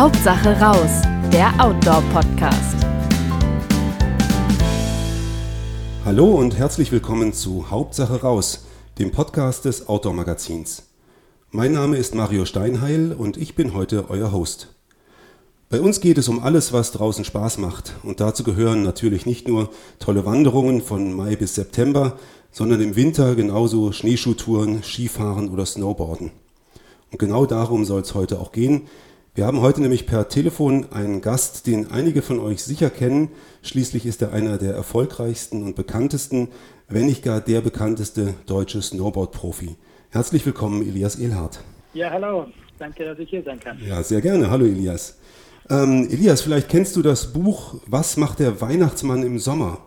Hauptsache raus, der Outdoor-Podcast. Hallo und herzlich willkommen zu Hauptsache raus, dem Podcast des Outdoor-Magazins. Mein Name ist Mario Steinheil und ich bin heute euer Host. Bei uns geht es um alles, was draußen Spaß macht. Und dazu gehören natürlich nicht nur tolle Wanderungen von Mai bis September, sondern im Winter genauso Schneeschuhtouren, Skifahren oder Snowboarden. Und genau darum soll es heute auch gehen. Wir haben heute nämlich per Telefon einen Gast, den einige von euch sicher kennen. Schließlich ist er einer der erfolgreichsten und bekanntesten, wenn nicht gar der bekannteste deutsche Snowboard-Profi. Herzlich willkommen, Elias Ehlhardt. Ja, hallo. Danke, dass ich hier sein kann. Ja, sehr gerne. Hallo, Elias. Ähm, Elias, vielleicht kennst du das Buch Was macht der Weihnachtsmann im Sommer?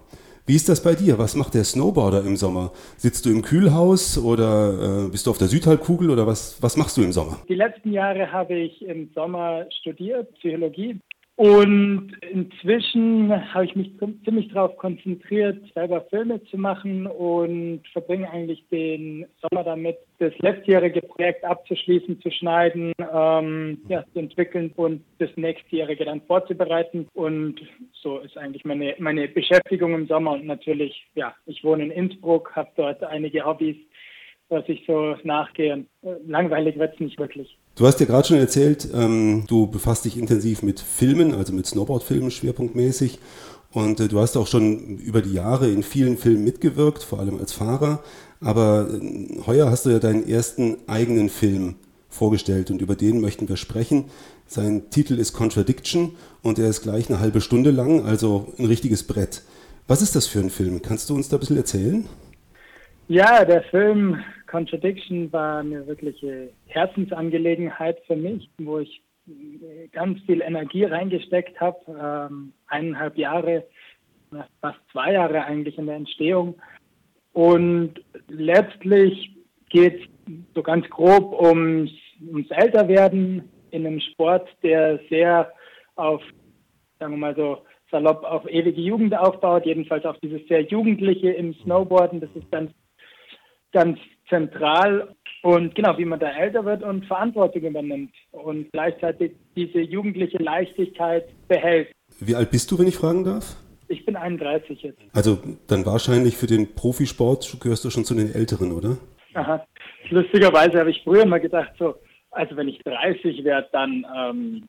Wie ist das bei dir? Was macht der Snowboarder im Sommer? Sitzt du im Kühlhaus oder äh, bist du auf der Südhalbkugel oder was, was machst du im Sommer? Die letzten Jahre habe ich im Sommer studiert, Psychologie. Und inzwischen habe ich mich ziemlich darauf konzentriert, selber Filme zu machen und verbringe eigentlich den Sommer damit, das letztjährige Projekt abzuschließen, zu schneiden, ähm, ja, zu entwickeln und das nächstjährige dann vorzubereiten. Und so ist eigentlich meine, meine Beschäftigung im Sommer. Und natürlich, ja, ich wohne in Innsbruck, habe dort einige Hobbys, was ich so nachgehe. Langweilig wird es nicht wirklich. Du hast ja gerade schon erzählt, ähm, du befasst dich intensiv mit Filmen, also mit Snowboard-Filmen schwerpunktmäßig. Und äh, du hast auch schon über die Jahre in vielen Filmen mitgewirkt, vor allem als Fahrer. Aber äh, heuer hast du ja deinen ersten eigenen Film vorgestellt und über den möchten wir sprechen. Sein Titel ist Contradiction und er ist gleich eine halbe Stunde lang, also ein richtiges Brett. Was ist das für ein Film? Kannst du uns da ein bisschen erzählen? Ja, der Film Contradiction war eine wirkliche Herzensangelegenheit für mich, wo ich ganz viel Energie reingesteckt habe. Ähm, eineinhalb Jahre, fast zwei Jahre eigentlich in der Entstehung. Und letztlich geht es so ganz grob ums, ums Älterwerden in einem Sport, der sehr auf, sagen wir mal so, salopp auf ewige Jugend aufbaut, jedenfalls auf dieses sehr Jugendliche im Snowboarden. Das ist ganz ganz zentral und genau, wie man da älter wird und Verantwortung übernimmt und gleichzeitig diese jugendliche Leichtigkeit behält. Wie alt bist du, wenn ich fragen darf? Ich bin 31 jetzt. Also dann wahrscheinlich für den Profisport gehörst du schon zu den Älteren, oder? Aha. Lustigerweise habe ich früher mal gedacht, so, also wenn ich 30 werde, dann, ähm,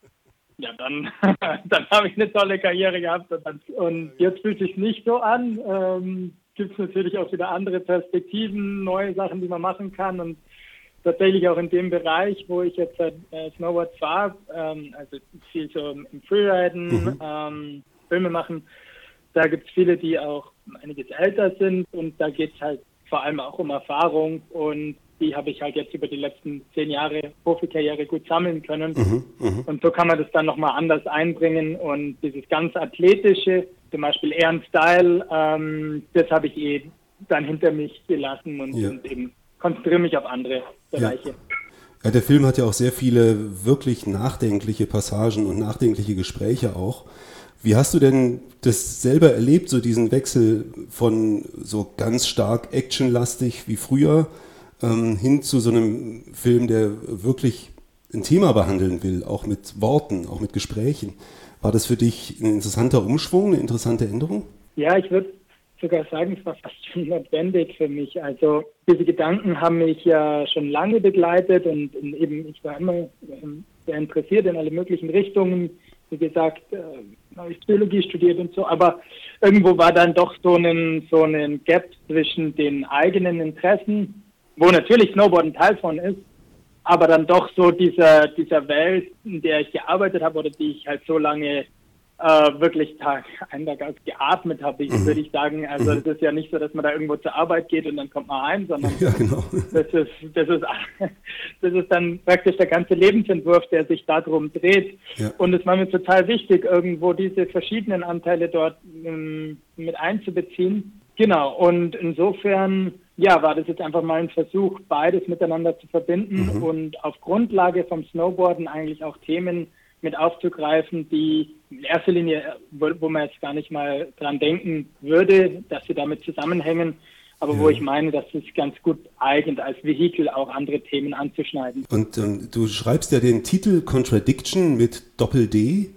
ja, dann, dann habe ich eine tolle Karriere gehabt. Und, dann, und jetzt fühlt sich nicht so an. Ähm, gibt es natürlich auch wieder andere Perspektiven, neue Sachen, die man machen kann. Und tatsächlich auch in dem Bereich, wo ich jetzt äh, Snowboard fahre, ähm, also viel so im Freeriden, mhm. ähm, Filme machen, da gibt es viele, die auch einiges älter sind und da geht es halt vor allem auch um Erfahrung und die habe ich halt jetzt über die letzten zehn Jahre Profikarriere gut sammeln können. Mhm, mh. Und so kann man das dann nochmal anders einbringen und dieses ganz athletische, zum Beispiel eher Style, ähm, das habe ich eh dann hinter mich gelassen und, ja. und eben konzentriere mich auf andere Bereiche. Ja. Ja, der Film hat ja auch sehr viele wirklich nachdenkliche Passagen und nachdenkliche Gespräche auch. Wie hast du denn das selber erlebt, so diesen Wechsel von so ganz stark actionlastig wie früher ähm, hin zu so einem Film, der wirklich ein Thema behandeln will, auch mit Worten, auch mit Gesprächen. War das für dich ein interessanter Umschwung, eine interessante Änderung? Ja, ich würde sogar sagen, es war fast schon notwendig für mich. Also diese Gedanken haben mich ja schon lange begleitet und, eben ich war immer ähm, sehr interessiert in alle möglichen Richtungen. Wie gesagt, äh, habe ich Biologie studiert und so, aber irgendwo war dann doch so ein, so ein Gap zwischen den eigenen Interessen wo natürlich Snowboard ein Teil von ist, aber dann doch so dieser, dieser Welt, in der ich gearbeitet habe oder die ich halt so lange äh, wirklich Tag ein Tag aus geatmet habe, mhm. würde ich sagen. Also mhm. es ist ja nicht so, dass man da irgendwo zur Arbeit geht und dann kommt man heim, sondern ja, genau. das, ist, das, ist, das ist dann praktisch der ganze Lebensentwurf, der sich darum dreht. Ja. Und es war mir total wichtig, irgendwo diese verschiedenen Anteile dort ähm, mit einzubeziehen. Genau, und insofern ja, war das jetzt einfach mal ein Versuch, beides miteinander zu verbinden mhm. und auf Grundlage vom Snowboarden eigentlich auch Themen mit aufzugreifen, die in erster Linie, wo, wo man jetzt gar nicht mal dran denken würde, dass sie damit zusammenhängen, aber ja. wo ich meine, dass es ganz gut eignet, als Vehikel auch andere Themen anzuschneiden. Und ähm, du schreibst ja den Titel Contradiction mit Doppel-D.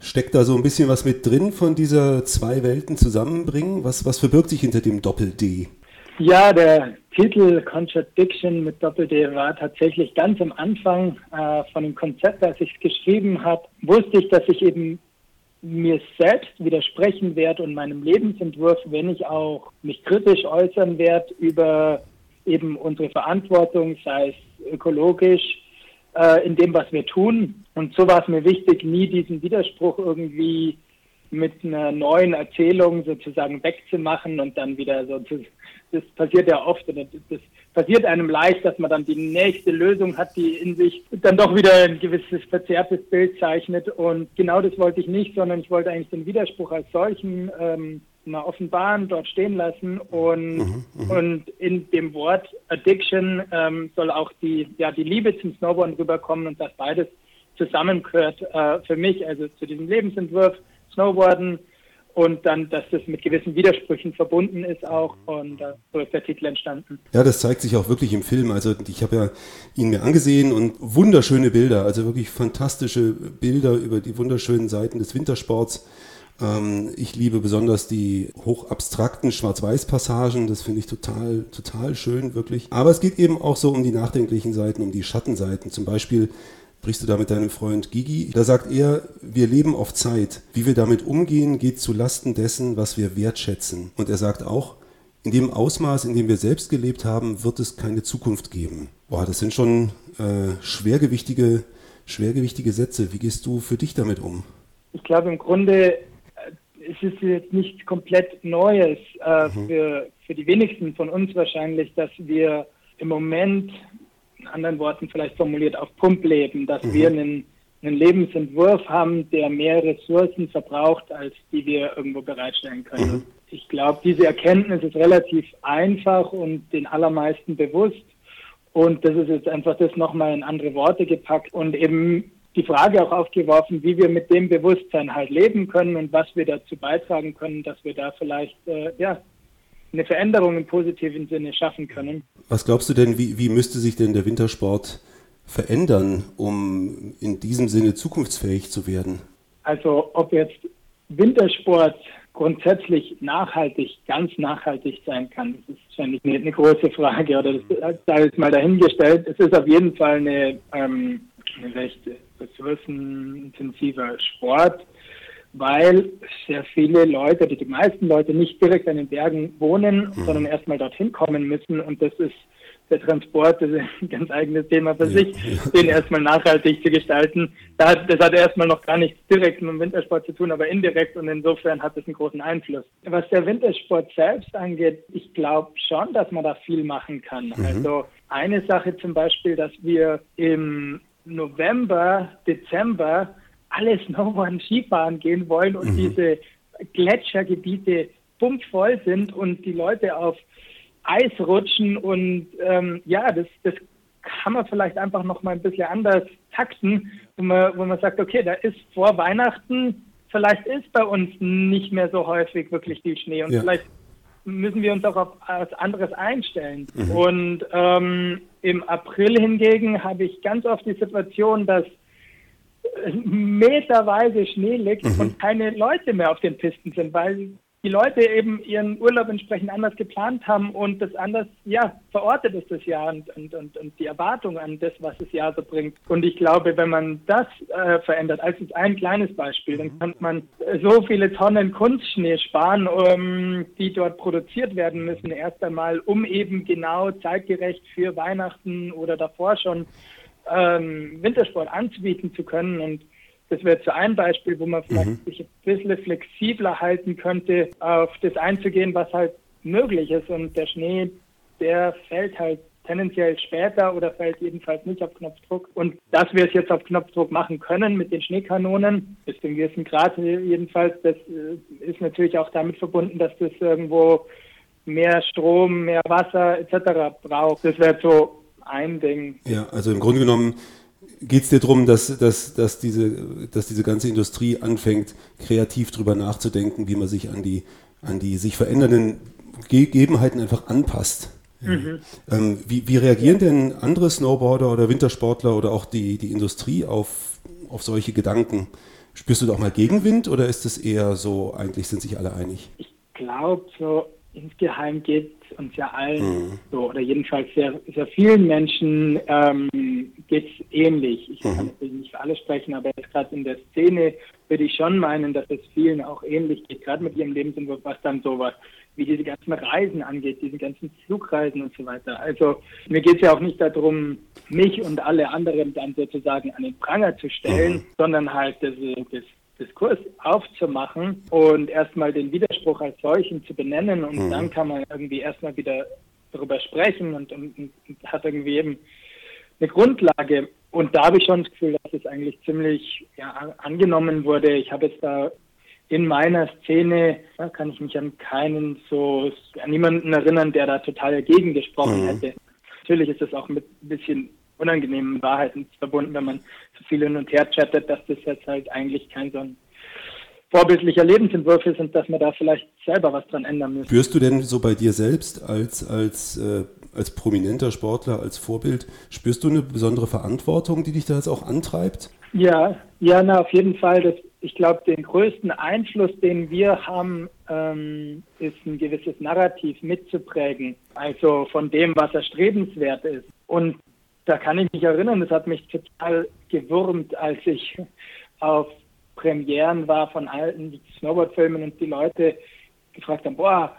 Steckt da so ein bisschen was mit drin von dieser zwei Welten zusammenbringen? Was, was verbirgt sich hinter dem Doppel-D? Ja, der Titel Contradiction mit Doppel-D war tatsächlich ganz am Anfang äh, von dem Konzept, als ich es geschrieben habe, wusste ich, dass ich eben mir selbst widersprechen werde und meinem Lebensentwurf, wenn ich auch mich kritisch äußern werde über eben unsere Verantwortung, sei es ökologisch, äh, in dem, was wir tun. Und so war es mir wichtig, nie diesen Widerspruch irgendwie mit einer neuen Erzählung sozusagen wegzumachen und dann wieder so zu, das passiert ja oft und das passiert einem leicht, dass man dann die nächste Lösung hat, die in sich dann doch wieder ein gewisses verzerrtes Bild zeichnet. Und genau das wollte ich nicht, sondern ich wollte eigentlich den Widerspruch als solchen ähm, mal offenbaren, dort stehen lassen. Und, mhm, mhm. und in dem Wort Addiction ähm, soll auch die, ja, die Liebe zum Snowboarden rüberkommen und das beides zusammengehört äh, für mich, also zu diesem Lebensentwurf Snowboarden und dann, dass das mit gewissen Widersprüchen verbunden ist auch und äh, so ist der Titel entstanden. Ja, das zeigt sich auch wirklich im Film. Also ich habe ja ihn mir angesehen und wunderschöne Bilder, also wirklich fantastische Bilder über die wunderschönen Seiten des Wintersports. Ähm, ich liebe besonders die hochabstrakten Schwarz-Weiß-Passagen, das finde ich total, total schön, wirklich. Aber es geht eben auch so um die nachdenklichen Seiten, um die Schattenseiten. Zum Beispiel sprichst du da mit deinem Freund Gigi. Da sagt er, wir leben auf Zeit. Wie wir damit umgehen, geht zu Lasten dessen, was wir wertschätzen. Und er sagt auch, in dem Ausmaß, in dem wir selbst gelebt haben, wird es keine Zukunft geben. Boah, das sind schon äh, schwergewichtige, schwergewichtige Sätze. Wie gehst du für dich damit um? Ich glaube im Grunde, äh, es ist jetzt nichts komplett Neues äh, mhm. für, für die wenigsten von uns wahrscheinlich, dass wir im Moment in anderen Worten vielleicht formuliert, auf Pump leben, dass mhm. wir einen, einen Lebensentwurf haben, der mehr Ressourcen verbraucht, als die wir irgendwo bereitstellen können. Mhm. Ich glaube, diese Erkenntnis ist relativ einfach und den allermeisten bewusst. Und das ist jetzt einfach das nochmal in andere Worte gepackt und eben die Frage auch aufgeworfen, wie wir mit dem Bewusstsein halt leben können und was wir dazu beitragen können, dass wir da vielleicht äh, ja, eine Veränderung im positiven Sinne schaffen können. Was glaubst du denn, wie, wie müsste sich denn der Wintersport verändern, um in diesem Sinne zukunftsfähig zu werden? Also ob jetzt Wintersport grundsätzlich nachhaltig, ganz nachhaltig sein kann, das ist wahrscheinlich eine, eine große Frage oder das sei jetzt mal dahingestellt. Es ist auf jeden Fall eine, ähm, eine recht ressourcenintensiver Sport weil sehr viele Leute, die, die meisten Leute nicht direkt an den Bergen wohnen, mhm. sondern erstmal dorthin kommen müssen. Und das ist der Transport, das ist ein ganz eigenes Thema für ja. sich, den erstmal nachhaltig zu gestalten. Das hat, erstmal noch gar nichts direkt mit dem Wintersport zu tun, aber indirekt und insofern hat es einen großen Einfluss. Was der Wintersport selbst angeht, ich glaube schon, dass man da viel machen kann. Mhm. Also eine Sache zum Beispiel, dass wir im November, Dezember alle Snowboarden, Skifahren gehen wollen und mhm. diese Gletschergebiete pumpvoll sind und die Leute auf Eis rutschen und ähm, ja, das, das kann man vielleicht einfach noch mal ein bisschen anders takten, wo man, wo man sagt, okay, da ist vor Weihnachten, vielleicht ist bei uns nicht mehr so häufig wirklich viel Schnee und ja. vielleicht müssen wir uns auch auf was anderes einstellen. Mhm. Und ähm, im April hingegen habe ich ganz oft die Situation, dass meterweise Schnee liegt mhm. und keine Leute mehr auf den Pisten sind, weil die Leute eben ihren Urlaub entsprechend anders geplant haben und das anders, ja, verortet ist das Jahr und, und, und, und die Erwartung an das, was das Jahr so bringt. Und ich glaube, wenn man das äh, verändert, als jetzt ein kleines Beispiel, dann kann man so viele Tonnen Kunstschnee sparen, um, die dort produziert werden müssen, erst einmal, um eben genau zeitgerecht für Weihnachten oder davor schon ähm, Wintersport anzubieten zu können. Und das wäre zu einem Beispiel, wo man vielleicht mhm. sich ein bisschen flexibler halten könnte, auf das einzugehen, was halt möglich ist. Und der Schnee, der fällt halt tendenziell später oder fällt jedenfalls nicht auf Knopfdruck. Und dass wir es jetzt auf Knopfdruck machen können mit den Schneekanonen, bis zu einem gewissen Grad jedenfalls, das äh, ist natürlich auch damit verbunden, dass das irgendwo mehr Strom, mehr Wasser etc. braucht. Das wäre so ein Ding. Ja, also im Grunde genommen geht es dir darum, dass, dass, dass, diese, dass diese ganze Industrie anfängt, kreativ darüber nachzudenken, wie man sich an die, an die sich verändernden Gegebenheiten einfach anpasst. Mhm. Ähm, wie, wie, reagieren denn andere Snowboarder oder Wintersportler oder auch die, die Industrie auf, auf solche Gedanken? Spürst du da auch mal Gegenwind oder ist es eher so, eigentlich sind sich alle einig? Ich glaube, so insgeheim geht es uns ja allen mhm. so, oder jedenfalls sehr, sehr vielen Menschen ähm, geht es ähnlich. Ich mhm. kann natürlich nicht für alle sprechen, aber jetzt gerade in der Szene würde ich schon meinen, dass es vielen auch ähnlich geht, gerade mit ihrem Lebensentwurf, was dann sowas wie diese ganzen Reisen angeht, diese ganzen Flugreisen und so weiter. Also mir geht es ja auch nicht darum, mich und alle anderen dann sozusagen an den Pranger zu stellen, mhm. sondern halt das, das Diskurs aufzumachen und erstmal den Widerspruch als solchen zu benennen und mhm. dann kann man irgendwie erstmal wieder darüber sprechen und, und, und, hat irgendwie eben eine Grundlage. Und da habe ich schon das Gefühl, dass es eigentlich ziemlich ja, angenommen wurde. Ich habe jetzt da in meiner Szene, da kann ich mich an keinen so, an niemanden erinnern, der da total dagegen gesprochen mhm. hätte. Natürlich ist das auch mit ein bisschen unangenehmen Wahrheiten verbunden, wenn man so viel hin und her chattet, dass das jetzt halt eigentlich kein so ein vorbildlicher Lebensentwurf ist und dass man da vielleicht selber was dran ändern müsste. Spürst du denn so bei dir selbst als, als, äh, als prominenter Sportler, als Vorbild, spürst du eine besondere Verantwortung, die dich da jetzt auch antreibt? Ja, ja, na, auf jeden Fall. Das, ich glaube, den größten Einfluss, den wir haben, ähm, ist ein gewisses Narrativ mitzuprägen. Also von dem, was erstrebenswert ist. Und da kann ich mich erinnern, das hat mich total gewurmt, als ich auf Premieren war von alten Snowboard-Filmen und die Leute gefragt haben, boah,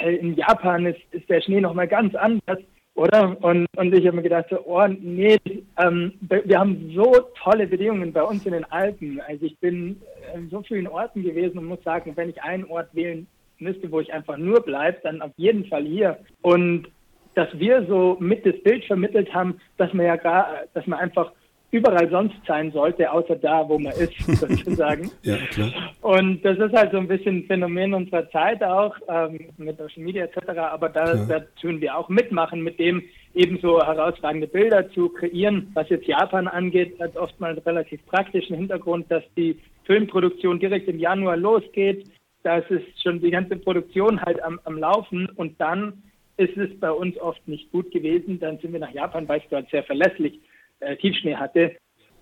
in Japan ist, ist der Schnee nochmal ganz anders, oder? Und, und ich habe mir gedacht, so, oh nee, ähm, wir haben so tolle Bedingungen bei uns in den Alpen. Also ich bin in so vielen Orten gewesen und muss sagen, wenn ich einen Ort wählen müsste, wo ich einfach nur bleibe, dann auf jeden Fall hier. Und dass wir so mit das Bild vermittelt haben, dass man ja gar, dass man einfach überall sonst sein sollte, außer da, wo man ist, sozusagen. ja, klar. Und das ist halt so ein bisschen ein Phänomen unserer Zeit auch, ähm, mit Social Media etc., aber da, da tun wir auch mitmachen, mit dem ebenso herausragende Bilder zu kreieren. Was jetzt Japan angeht, hat oftmals einen relativ praktischen Hintergrund, dass die Filmproduktion direkt im Januar losgeht. Da ist schon die ganze Produktion halt am, am Laufen und dann ist es bei uns oft nicht gut gewesen. Dann sind wir nach Japan, weil es dort sehr verlässlich äh, Tiefschnee hatte.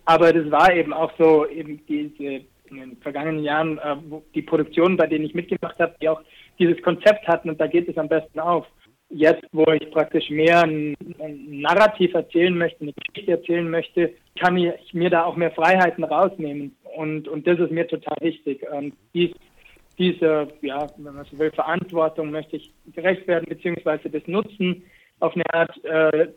Aber das war eben auch so, eben diese in den vergangenen Jahren, äh, die Produktionen, bei denen ich mitgemacht habe, die auch dieses Konzept hatten und da geht es am besten auf. Jetzt, wo ich praktisch mehr ein, ein Narrativ erzählen möchte, eine Geschichte erzählen möchte, kann ich mir da auch mehr Freiheiten rausnehmen. Und, und das ist mir total wichtig. Und dies diese, ja, wenn man so will, Verantwortung möchte ich gerecht werden, beziehungsweise das Nutzen auf eine Art, äh,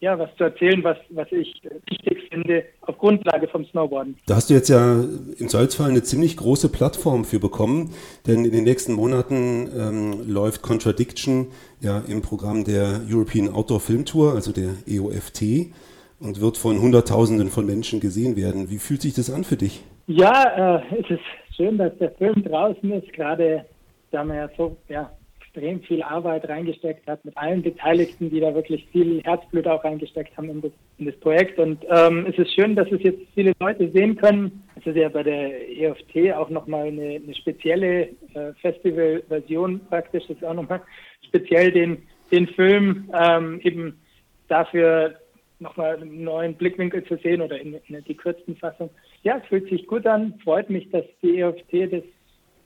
ja, was zu erzählen, was, was ich wichtig finde, auf Grundlage vom Snowboarden. Da hast du jetzt ja im Salzfall eine ziemlich große Plattform für bekommen, denn in den nächsten Monaten ähm, läuft Contradiction ja im Programm der European Outdoor Film Tour, also der EOFT, und wird von Hunderttausenden von Menschen gesehen werden. Wie fühlt sich das an für dich? Ja, äh, es ist schön, dass der Film draußen ist, gerade da man ja so ja, extrem viel Arbeit reingesteckt hat mit allen Beteiligten, die da wirklich viel Herzblut auch reingesteckt haben in das, in das Projekt. Und ähm, es ist schön, dass es jetzt viele Leute sehen können. Es ist ja bei der EFT auch nochmal eine, eine spezielle äh, Festivalversion praktisch. Das ist auch nochmal speziell den, den Film ähm, eben dafür nochmal einen neuen Blickwinkel zu sehen oder in, in die kürzten Fassung ja, es fühlt sich gut an. Freut mich, dass die EFT das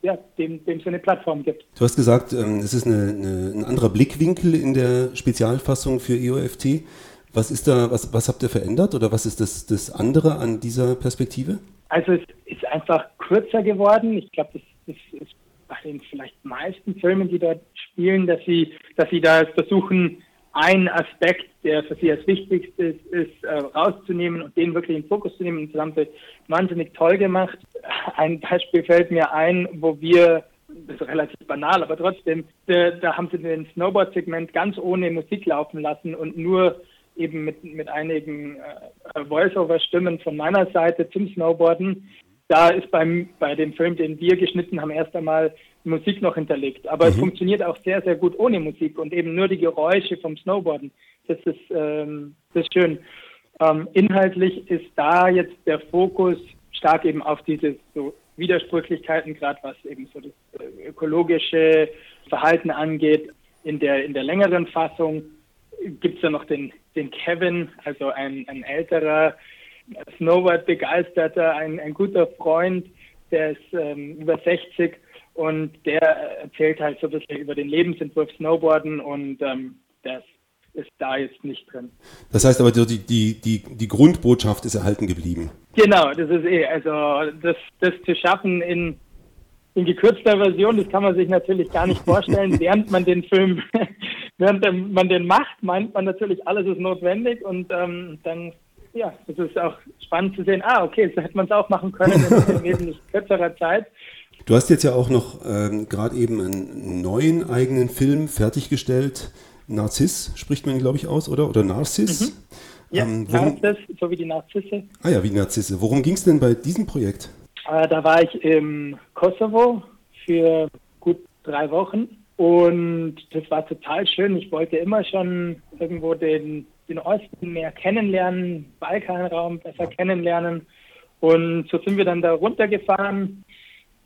ja, dem, dem so eine Plattform gibt. Du hast gesagt, ähm, es ist eine, eine, ein anderer Blickwinkel in der Spezialfassung für EOFT. Was ist da, was, was habt ihr verändert oder was ist das, das andere an dieser Perspektive? Also es ist einfach kürzer geworden. Ich glaube, das, das ist bei den vielleicht meisten Filmen, die dort spielen, dass sie, dass sie da versuchen, ein Aspekt, der für sie als wichtigstes ist, äh, rauszunehmen und den wirklich in den Fokus zu nehmen. Und das haben sie wahnsinnig toll gemacht. Ein Beispiel fällt mir ein, wo wir, das ist relativ banal, aber trotzdem, da, da haben sie den Snowboard-Segment ganz ohne Musik laufen lassen und nur eben mit, mit einigen äh, Voice-Over-Stimmen von meiner Seite zum Snowboarden. Da ist beim, bei dem Film, den wir geschnitten haben, erst einmal Musik noch hinterlegt. Aber mhm. es funktioniert auch sehr, sehr gut ohne Musik und eben nur die Geräusche vom Snowboarden. Das ist, ähm, das ist schön. Ähm, inhaltlich ist da jetzt der Fokus stark eben auf diese so Widersprüchlichkeiten, gerade was eben so das äh, ökologische Verhalten angeht. in der, in der längeren Fassung gibt es ja noch den, den Kevin, also ein, ein älterer Snowboard-Begeisterter, ein, ein guter Freund, der ist ähm, über 60 und der erzählt halt so ein bisschen über den Lebensentwurf Snowboarden und ähm, das ist da jetzt nicht drin. Das heißt aber, die, die, die, die Grundbotschaft ist erhalten geblieben. Genau, das ist eh, also das, das zu schaffen in, in gekürzter Version, das kann man sich natürlich gar nicht vorstellen, während man den Film, während man den macht, meint man natürlich, alles ist notwendig und ähm, dann, ja, es ist auch spannend zu sehen, ah, okay, so hätte man es auch machen können in, wesentlich kürzerer Zeit. Du hast jetzt ja auch noch ähm, gerade eben einen neuen eigenen Film fertiggestellt. Narziss spricht man, glaube ich, aus, oder? Oder Narziss? Mhm. Ja, ähm, worum, Narziss, so wie die Narzisse. Ah ja, wie Narzisse. Worum ging es denn bei diesem Projekt? Äh, da war ich im Kosovo für gut drei Wochen und das war total schön. Ich wollte immer schon irgendwo den, den Osten mehr kennenlernen, Balkanraum besser kennenlernen. Und so sind wir dann da runtergefahren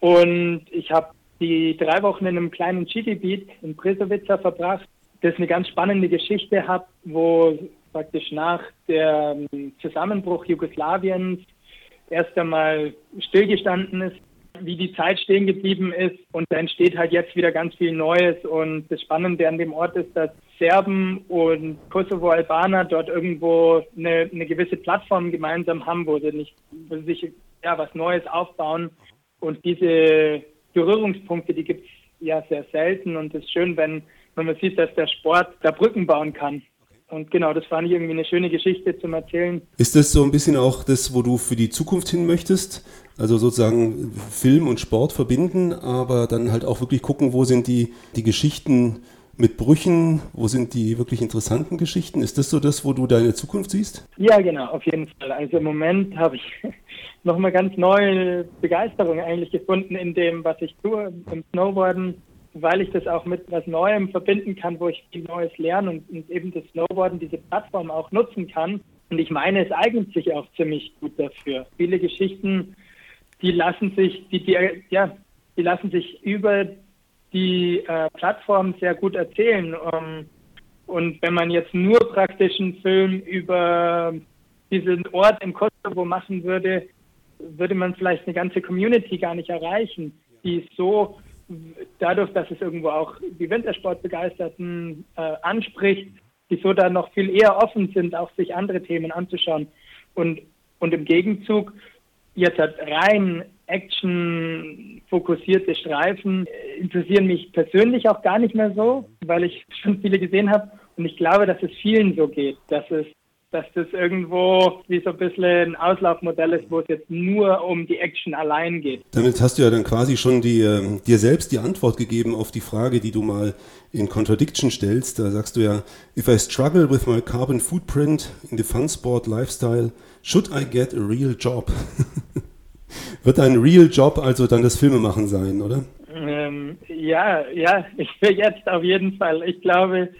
und ich habe die drei Wochen in einem kleinen Skigebiet in Prisovica verbracht, das eine ganz spannende Geschichte hat, wo praktisch nach dem Zusammenbruch Jugoslawiens erst einmal stillgestanden ist, wie die Zeit stehen geblieben ist. Und da entsteht halt jetzt wieder ganz viel Neues. Und das Spannende an dem Ort ist, dass Serben und Kosovo-Albaner dort irgendwo eine, eine gewisse Plattform gemeinsam haben, wo sie nicht, wo sie sich ja was Neues aufbauen und diese Berührungspunkte, die gibt es ja sehr selten und es ist schön, wenn, wenn man sieht, dass der Sport da Brücken bauen kann. Und genau, das fand ich irgendwie eine schöne Geschichte zum Erzählen. Ist das so ein bisschen auch das, wo du für die Zukunft hin möchtest? Also sozusagen Film und Sport verbinden, aber dann halt auch wirklich gucken, wo sind die, die Geschichten mit Brüchen, wo sind die wirklich interessanten Geschichten? Ist das so das, wo du deine Zukunft siehst? Ja, genau, auf jeden Fall. Also im Moment habe ich nochmal ganz neue Begeisterung eigentlich gefunden in dem, was ich tue im Snowboarden, weil ich das auch mit was Neuem verbinden kann, wo ich viel Neues lerne und, und eben das Snowboarden, diese Plattform auch nutzen kann. Und ich meine, es eignet sich auch ziemlich gut dafür. Viele Geschichten, die lassen sich, die, die, ja, die lassen sich über die äh, Plattform sehr gut erzählen. Ähm, und wenn man jetzt nur praktisch einen Film über diesen Ort im Kosovo machen würde, würde man vielleicht eine ganze Community gar nicht erreichen, die so dadurch, dass es irgendwo auch die Wintersportbegeisterten äh, anspricht, die so da noch viel eher offen sind, auch sich andere Themen anzuschauen. Und, und im Gegenzug jetzt halt rein Action-fokussierte Streifen interessieren mich persönlich auch gar nicht mehr so, weil ich schon viele gesehen habe. Und ich glaube, dass es vielen so geht, dass es dass das irgendwo wie so ein bisschen ein Auslaufmodell ist, wo es jetzt nur um die Action allein geht. Damit hast du ja dann quasi schon die, äh, dir selbst die Antwort gegeben auf die Frage, die du mal in Contradiction stellst. Da sagst du ja, if I struggle with my carbon footprint in the fun sport lifestyle, should I get a real job? Wird ein Real Job also dann das Filmemachen sein, oder? Ähm, ja, ja, ich will jetzt auf jeden Fall. Ich glaube,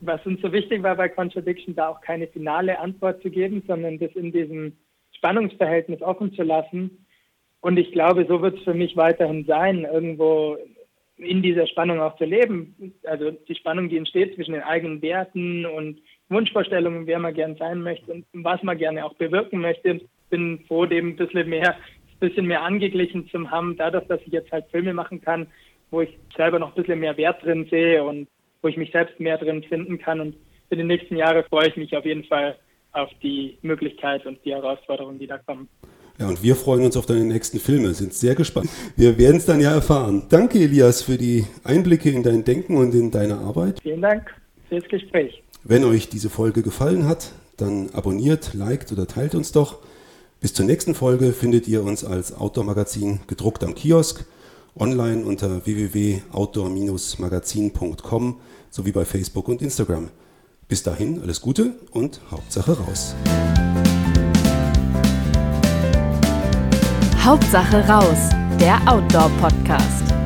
was uns so wichtig war bei Contradiction, da auch keine finale Antwort zu geben, sondern das in diesem Spannungsverhältnis offen zu lassen. Und ich glaube, so wird es für mich weiterhin sein, irgendwo in dieser Spannung auch zu leben. Also die Spannung, die entsteht zwischen den eigenen Werten und Wunschvorstellungen, wer man gern sein möchte und was man gerne auch bewirken möchte. Ich bin froh, dem ein bisschen mehr, ein bisschen mehr angeglichen zu haben, dadurch, dass ich jetzt halt Filme machen kann, wo ich selber noch ein bisschen mehr Wert drin sehe und wo ich mich selbst mehr drin finden kann. Und für die nächsten Jahre freue ich mich auf jeden Fall auf die Möglichkeit und die Herausforderungen, die da kommen. Ja, und wir freuen uns auf deine nächsten Filme, sind sehr gespannt. Wir werden es dann ja erfahren. Danke, Elias, für die Einblicke in dein Denken und in deine Arbeit. Vielen Dank fürs Gespräch. Wenn euch diese Folge gefallen hat, dann abonniert, liked oder teilt uns doch. Bis zur nächsten Folge findet ihr uns als Outdoor-Magazin gedruckt am Kiosk online unter www.outdoor-magazin.com sowie bei Facebook und Instagram. Bis dahin alles Gute und Hauptsache raus. Hauptsache raus, der Outdoor-Podcast.